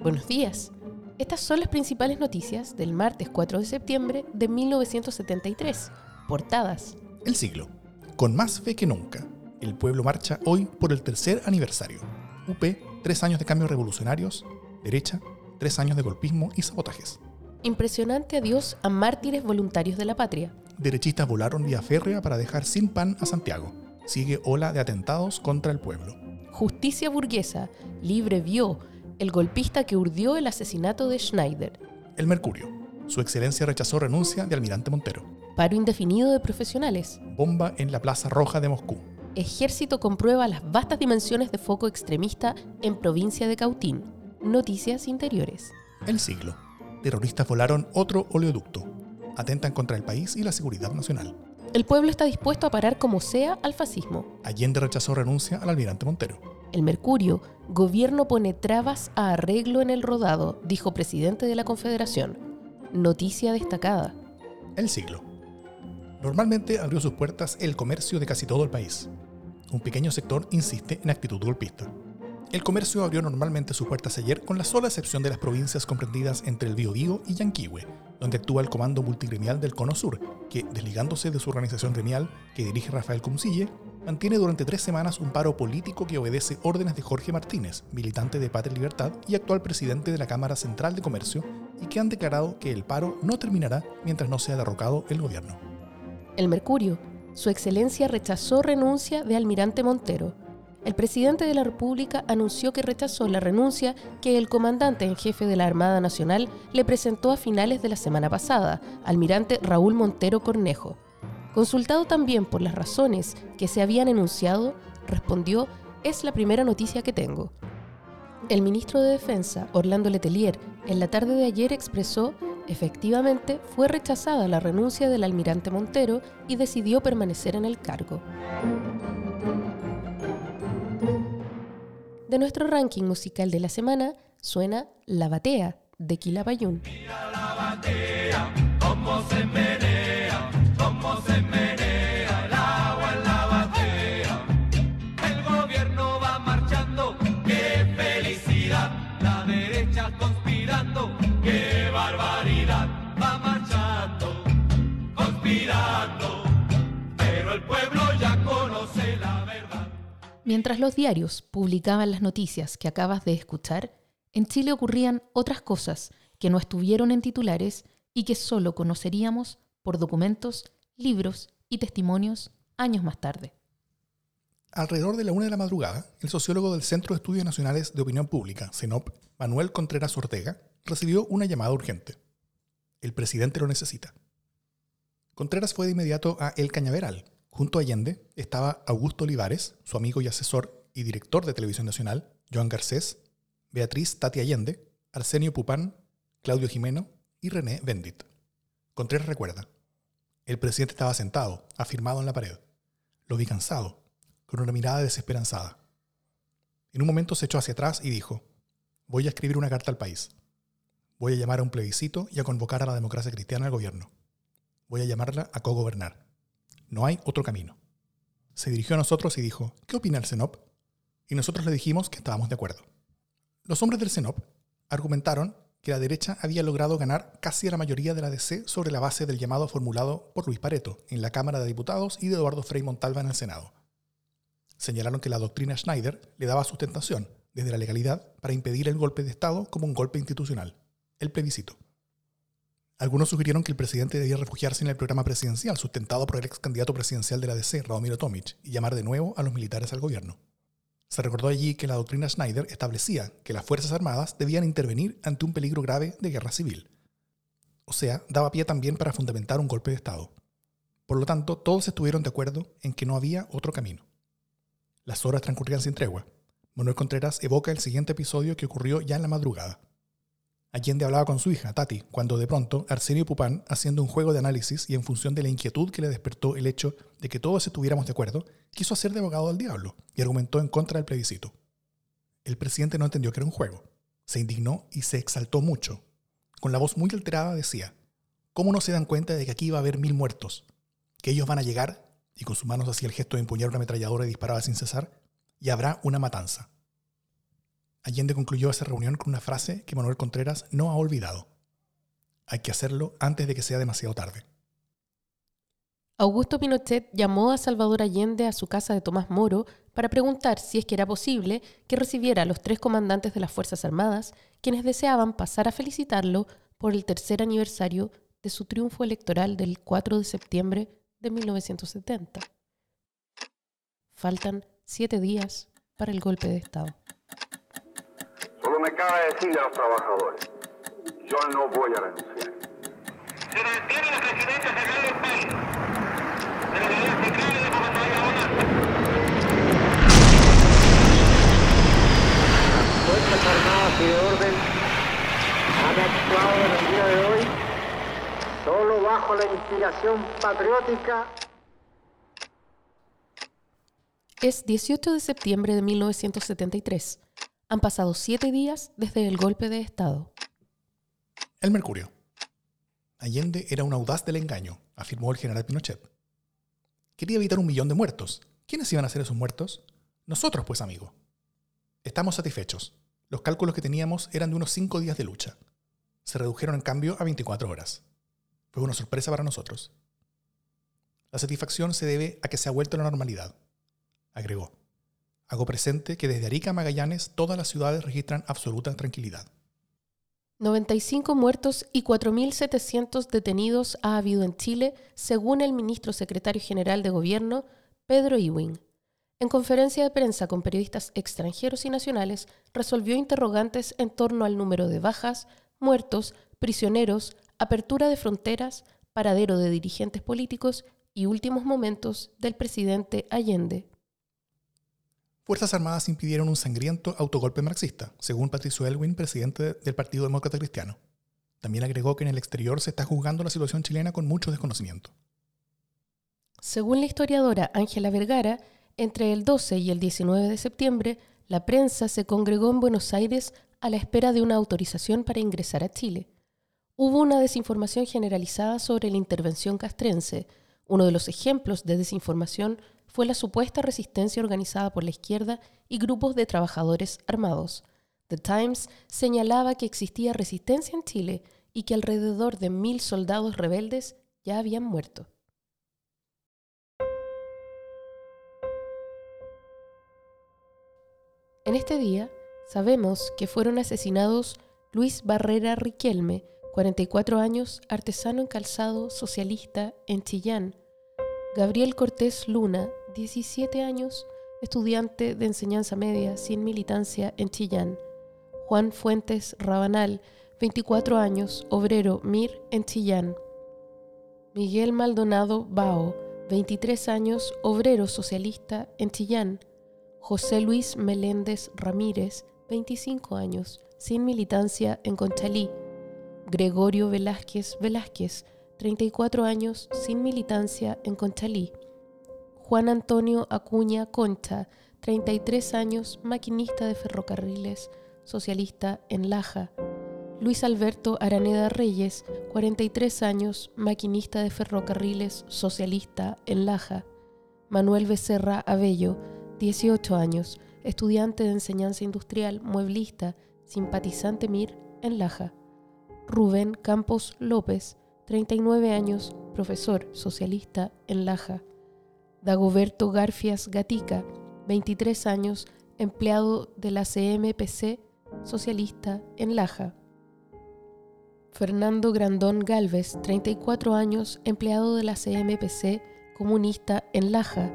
Buenos días. Estas son las principales noticias del martes 4 de septiembre de 1973. Portadas. El siglo. Con más fe que nunca. El pueblo marcha hoy por el tercer aniversario. UP, tres años de cambios revolucionarios. Derecha, tres años de golpismo y sabotajes. Impresionante adiós a mártires voluntarios de la patria. Derechistas volaron vía férrea para dejar sin pan a Santiago. Sigue ola de atentados contra el pueblo. Justicia burguesa. Libre vio el golpista que urdió el asesinato de Schneider. El Mercurio. Su excelencia rechazó renuncia de almirante Montero. Paro indefinido de profesionales. Bomba en la Plaza Roja de Moscú. Ejército comprueba las vastas dimensiones de foco extremista en provincia de Cautín. Noticias interiores. El siglo. Terroristas volaron otro oleoducto. Atentan contra el país y la seguridad nacional. El pueblo está dispuesto a parar como sea al fascismo. Allende rechazó renuncia al almirante Montero. El Mercurio, gobierno pone trabas a arreglo en el rodado, dijo presidente de la Confederación. Noticia destacada. El siglo. Normalmente abrió sus puertas el comercio de casi todo el país. Un pequeño sector insiste en actitud golpista. El comercio abrió normalmente sus puertas ayer con la sola excepción de las provincias comprendidas entre el Biobío y Yanquihue, donde actúa el Comando Multigremial del Cono Sur, que, desligándose de su organización gremial, que dirige Rafael Cumcille, mantiene durante tres semanas un paro político que obedece órdenes de Jorge Martínez, militante de Patria y Libertad y actual presidente de la Cámara Central de Comercio, y que han declarado que el paro no terminará mientras no sea derrocado el gobierno. El Mercurio, su excelencia rechazó renuncia de almirante Montero. El presidente de la República anunció que rechazó la renuncia que el comandante en jefe de la Armada Nacional le presentó a finales de la semana pasada, almirante Raúl Montero Cornejo. Consultado también por las razones que se habían enunciado, respondió, es la primera noticia que tengo. El ministro de Defensa, Orlando Letelier, en la tarde de ayer expresó, efectivamente, fue rechazada la renuncia del almirante Montero y decidió permanecer en el cargo. De nuestro ranking musical de la semana suena La Batea de Quilapayún. Mientras los diarios publicaban las noticias que acabas de escuchar, en Chile ocurrían otras cosas que no estuvieron en titulares y que solo conoceríamos por documentos, libros y testimonios años más tarde. Alrededor de la una de la madrugada, el sociólogo del Centro de Estudios Nacionales de Opinión Pública, CENOP, Manuel Contreras Ortega, recibió una llamada urgente. El presidente lo necesita. Contreras fue de inmediato a El Cañaveral. Junto a Allende estaba Augusto Olivares, su amigo y asesor y director de Televisión Nacional, Joan Garcés, Beatriz Tati Allende, Arsenio Pupán, Claudio Jimeno y René Bendit. Contreras recuerda, el presidente estaba sentado, afirmado en la pared. Lo vi cansado, con una mirada desesperanzada. En un momento se echó hacia atrás y dijo, voy a escribir una carta al país. Voy a llamar a un plebiscito y a convocar a la democracia cristiana al gobierno. Voy a llamarla a cogobernar. No hay otro camino. Se dirigió a nosotros y dijo, ¿qué opina el CENOP? Y nosotros le dijimos que estábamos de acuerdo. Los hombres del CENOP argumentaron que la derecha había logrado ganar casi la mayoría de la DC sobre la base del llamado formulado por Luis Pareto en la Cámara de Diputados y de Eduardo Frei Montalva en el Senado. Señalaron que la doctrina Schneider le daba sustentación, desde la legalidad, para impedir el golpe de Estado como un golpe institucional, el plebiscito. Algunos sugirieron que el presidente debía refugiarse en el programa presidencial sustentado por el ex candidato presidencial de la DC, Radomiro Tomic, y llamar de nuevo a los militares al gobierno. Se recordó allí que la doctrina Schneider establecía que las Fuerzas Armadas debían intervenir ante un peligro grave de guerra civil. O sea, daba pie también para fundamentar un golpe de Estado. Por lo tanto, todos estuvieron de acuerdo en que no había otro camino. Las horas transcurrían sin tregua. Manuel Contreras evoca el siguiente episodio que ocurrió ya en la madrugada. Allende hablaba con su hija, Tati, cuando de pronto Arsenio Pupán, haciendo un juego de análisis y en función de la inquietud que le despertó el hecho de que todos estuviéramos de acuerdo, quiso hacer de abogado al diablo y argumentó en contra del plebiscito. El presidente no entendió que era un juego, se indignó y se exaltó mucho. Con la voz muy alterada decía, ¿cómo no se dan cuenta de que aquí va a haber mil muertos? Que ellos van a llegar, y con sus manos hacía el gesto de empuñar una ametralladora y disparaba sin cesar, y habrá una matanza. Allende concluyó esa reunión con una frase que Manuel Contreras no ha olvidado. Hay que hacerlo antes de que sea demasiado tarde. Augusto Pinochet llamó a Salvador Allende a su casa de Tomás Moro para preguntar si es que era posible que recibiera a los tres comandantes de las Fuerzas Armadas, quienes deseaban pasar a felicitarlo por el tercer aniversario de su triunfo electoral del 4 de septiembre de 1970. Faltan siete días para el golpe de Estado. Me cabe decirle a los trabajadores, yo no voy a renunciar. Se mantiene la presidencia federal del país, de la de la Fuerzas Armadas y de Orden han actuado en el día de hoy solo bajo la inspiración patriótica Es 18 de septiembre de 1973. Han pasado siete días desde el golpe de Estado. El Mercurio. Allende era un audaz del engaño, afirmó el general Pinochet. Quería evitar un millón de muertos. ¿Quiénes iban a ser esos muertos? Nosotros, pues, amigo. Estamos satisfechos. Los cálculos que teníamos eran de unos cinco días de lucha. Se redujeron, en cambio, a 24 horas. Fue una sorpresa para nosotros. La satisfacción se debe a que se ha vuelto a la normalidad, agregó. Hago presente que desde Arica Magallanes todas las ciudades registran absoluta tranquilidad. 95 muertos y 4.700 detenidos ha habido en Chile, según el ministro secretario general de Gobierno, Pedro Ewing. En conferencia de prensa con periodistas extranjeros y nacionales, resolvió interrogantes en torno al número de bajas, muertos, prisioneros, apertura de fronteras, paradero de dirigentes políticos y últimos momentos del presidente Allende. Fuerzas Armadas impidieron un sangriento autogolpe marxista, según Patricio Elwin, presidente del Partido Demócrata Cristiano. También agregó que en el exterior se está juzgando la situación chilena con mucho desconocimiento. Según la historiadora Ángela Vergara, entre el 12 y el 19 de septiembre, la prensa se congregó en Buenos Aires a la espera de una autorización para ingresar a Chile. Hubo una desinformación generalizada sobre la intervención castrense. Uno de los ejemplos de desinformación fue la supuesta resistencia organizada por la izquierda y grupos de trabajadores armados. The Times señalaba que existía resistencia en Chile y que alrededor de mil soldados rebeldes ya habían muerto. En este día sabemos que fueron asesinados Luis Barrera Riquelme, 44 años, artesano en calzado, socialista en Chillán, Gabriel Cortés Luna, 17 años, estudiante de enseñanza media sin militancia en Chillán, Juan Fuentes Rabanal, 24 años, obrero MIR en Chillán, Miguel Maldonado Bao, 23 años, obrero socialista en Chillán, José Luis Meléndez Ramírez, 25 años, sin militancia en Conchalí. Gregorio Velázquez Velázquez, 34 años, sin militancia en Conchalí. Juan Antonio Acuña Concha, 33 años, maquinista de ferrocarriles, socialista en Laja. Luis Alberto Araneda Reyes, 43 años, maquinista de ferrocarriles, socialista en Laja. Manuel Becerra Abello, 18 años, estudiante de enseñanza industrial, mueblista, simpatizante MIR en Laja. Rubén Campos López, 39 años, profesor socialista en Laja. Dagoberto Garfias Gatica, 23 años, empleado de la CMPC, socialista en Laja. Fernando Grandón Galvez, 34 años, empleado de la CMPC, comunista en Laja.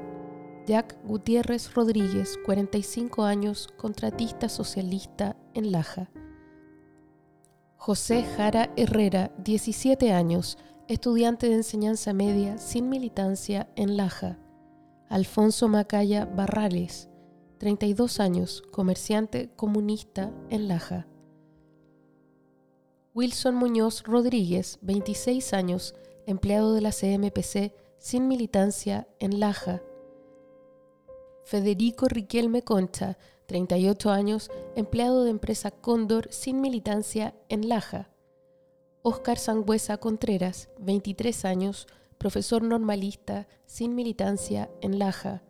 Jack Gutiérrez Rodríguez, 45 años, contratista socialista en Laja. José Jara Herrera, 17 años, estudiante de enseñanza media sin militancia en Laja. Alfonso Macaya Barrales, 32 años, comerciante comunista en Laja. Wilson Muñoz Rodríguez, 26 años, empleado de la CMPC sin militancia en Laja. Federico Riquelme Concha, 38 años, empleado de empresa Cóndor sin militancia en Laja. Óscar Sangüesa Contreras, 23 años, profesor normalista sin militancia en Laja.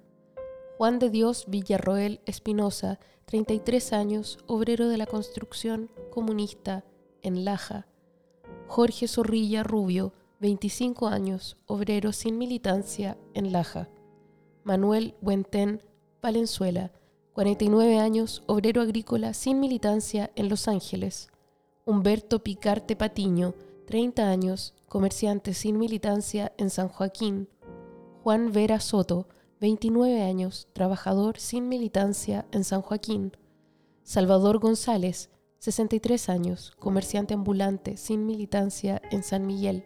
Juan de Dios Villarroel Espinosa, 33 años, obrero de la construcción comunista en Laja. Jorge Zorrilla Rubio, 25 años, obrero sin militancia en Laja. Manuel Buentén Valenzuela, 49 años, obrero agrícola sin militancia en Los Ángeles. Humberto Picarte Patiño, 30 años, comerciante sin militancia en San Joaquín. Juan Vera Soto, 29 años, trabajador sin militancia en San Joaquín. Salvador González, 63 años, comerciante ambulante sin militancia en San Miguel.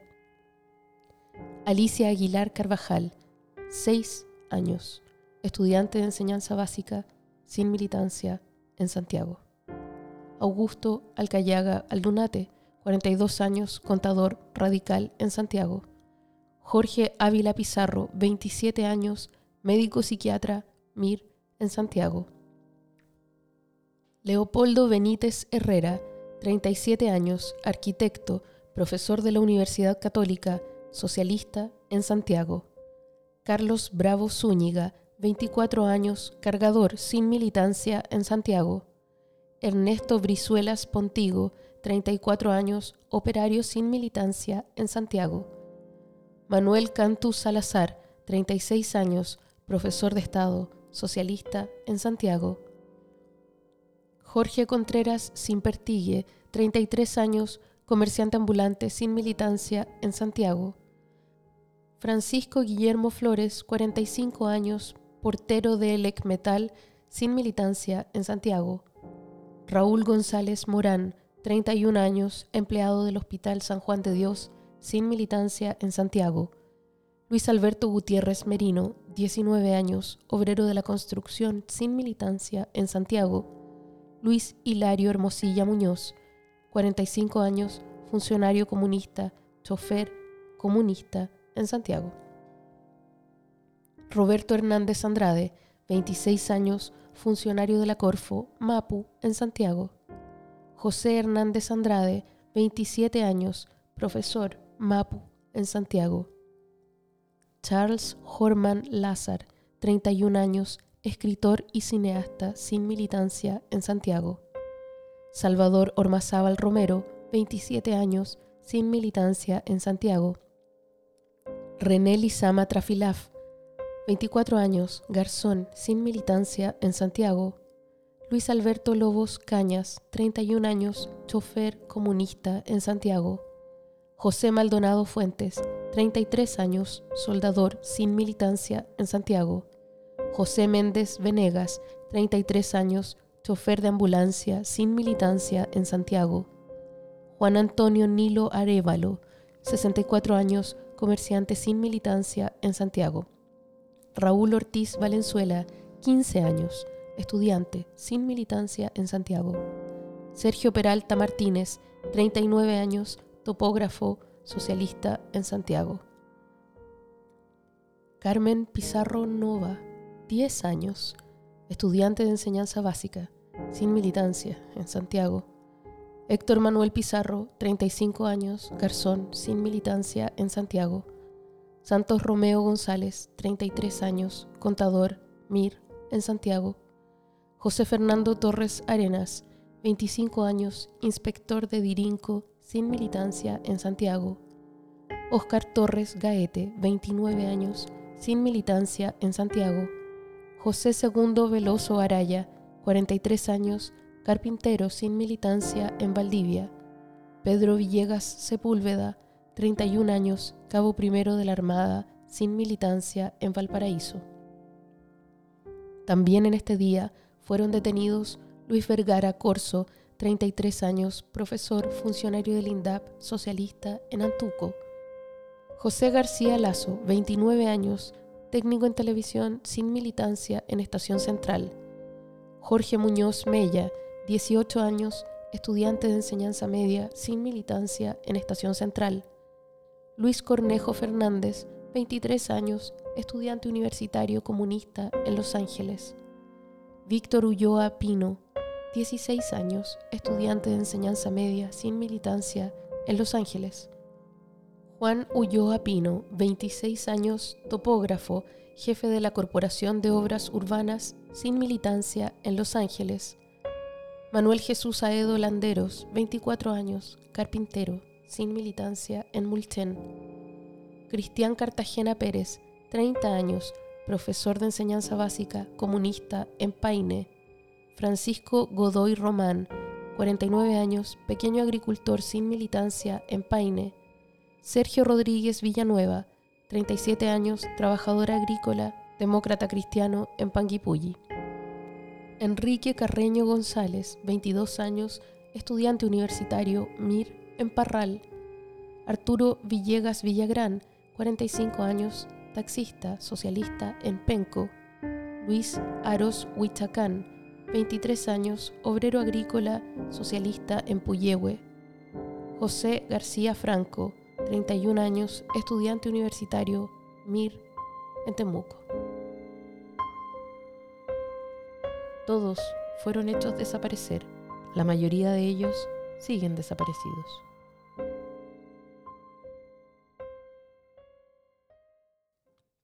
Alicia Aguilar Carvajal, 6 años, estudiante de enseñanza básica sin militancia en Santiago. Augusto Alcayaga Aldunate, 42 años, contador radical en Santiago. Jorge Ávila Pizarro, 27 años, médico psiquiatra, MIR, en Santiago. Leopoldo Benítez Herrera, 37 años, arquitecto, profesor de la Universidad Católica, socialista, en Santiago. Carlos Bravo Zúñiga, 24 años, cargador sin militancia en Santiago. Ernesto Brizuelas Pontigo, 34 años, operario sin militancia en Santiago. Manuel Cantú Salazar, 36 años, profesor de Estado, socialista en Santiago. Jorge Contreras Simpertigue, 33 años, comerciante ambulante sin militancia en Santiago. Francisco Guillermo Flores, 45 años, portero de Elec Metal sin militancia en Santiago. Raúl González Morán, 31 años, empleado del Hospital San Juan de Dios, sin militancia en Santiago. Luis Alberto Gutiérrez Merino, 19 años, obrero de la construcción, sin militancia en Santiago. Luis Hilario Hermosilla Muñoz, 45 años, funcionario comunista, chofer comunista en Santiago. Roberto Hernández Andrade, 26 años, funcionario de la Corfo, Mapu, en Santiago. José Hernández Andrade, 27 años, profesor, Mapu, en Santiago. Charles Horman Lázar, 31 años, escritor y cineasta sin militancia en Santiago. Salvador Ormazábal Romero, 27 años, sin militancia en Santiago. René Lizama Trafilaf, 24 años, garzón, sin militancia en Santiago. Luis Alberto Lobos Cañas, 31 años, chofer comunista en Santiago. José Maldonado Fuentes, 33 años, soldador sin militancia en Santiago. José Méndez Venegas, 33 años, chofer de ambulancia sin militancia en Santiago. Juan Antonio Nilo Arevalo, 64 años, comerciante sin militancia en Santiago. Raúl Ortiz Valenzuela, 15 años, estudiante, sin militancia en Santiago. Sergio Peralta Martínez, 39 años, topógrafo, socialista en Santiago. Carmen Pizarro Nova, 10 años, estudiante de enseñanza básica, sin militancia en Santiago. Héctor Manuel Pizarro, 35 años, garzón, sin militancia en Santiago. Santos Romeo González, 33 años, contador, MIR, en Santiago. José Fernando Torres Arenas, 25 años, inspector de Dirinco, sin militancia en Santiago. Oscar Torres Gaete, 29 años, sin militancia en Santiago. José Segundo Veloso Araya, 43 años, carpintero sin militancia en Valdivia. Pedro Villegas Sepúlveda, 31 años, cabo primero de la Armada, sin militancia en Valparaíso. También en este día fueron detenidos Luis Vergara Corso, 33 años, profesor, funcionario del INDAP, socialista en Antuco. José García Lazo, 29 años, técnico en televisión sin militancia en Estación Central. Jorge Muñoz Mella, 18 años, estudiante de enseñanza media sin militancia en Estación Central. Luis Cornejo Fernández, 23 años, estudiante universitario comunista en Los Ángeles. Víctor Ulloa Pino, 16 años, estudiante de enseñanza media sin militancia en Los Ángeles. Juan Ulloa Pino, 26 años, topógrafo, jefe de la Corporación de Obras Urbanas sin militancia en Los Ángeles. Manuel Jesús Aedo Landeros, 24 años, carpintero, sin militancia en Mulchen. Cristian Cartagena Pérez, 30 años, profesor de enseñanza básica, comunista en Paine. Francisco Godoy Román, 49 años, pequeño agricultor sin militancia en Paine. Sergio Rodríguez Villanueva, 37 años, trabajador agrícola, demócrata cristiano en Panguipulli. Enrique Carreño González, 22 años, estudiante universitario, MIR, en Parral. Arturo Villegas Villagrán, 45 años, taxista, socialista en Penco. Luis Aros Huichacán, 23 años, obrero agrícola, socialista en Puyehue. José García Franco, 31 años, estudiante universitario, MIR, en Temuco. Todos fueron hechos desaparecer. La mayoría de ellos siguen desaparecidos.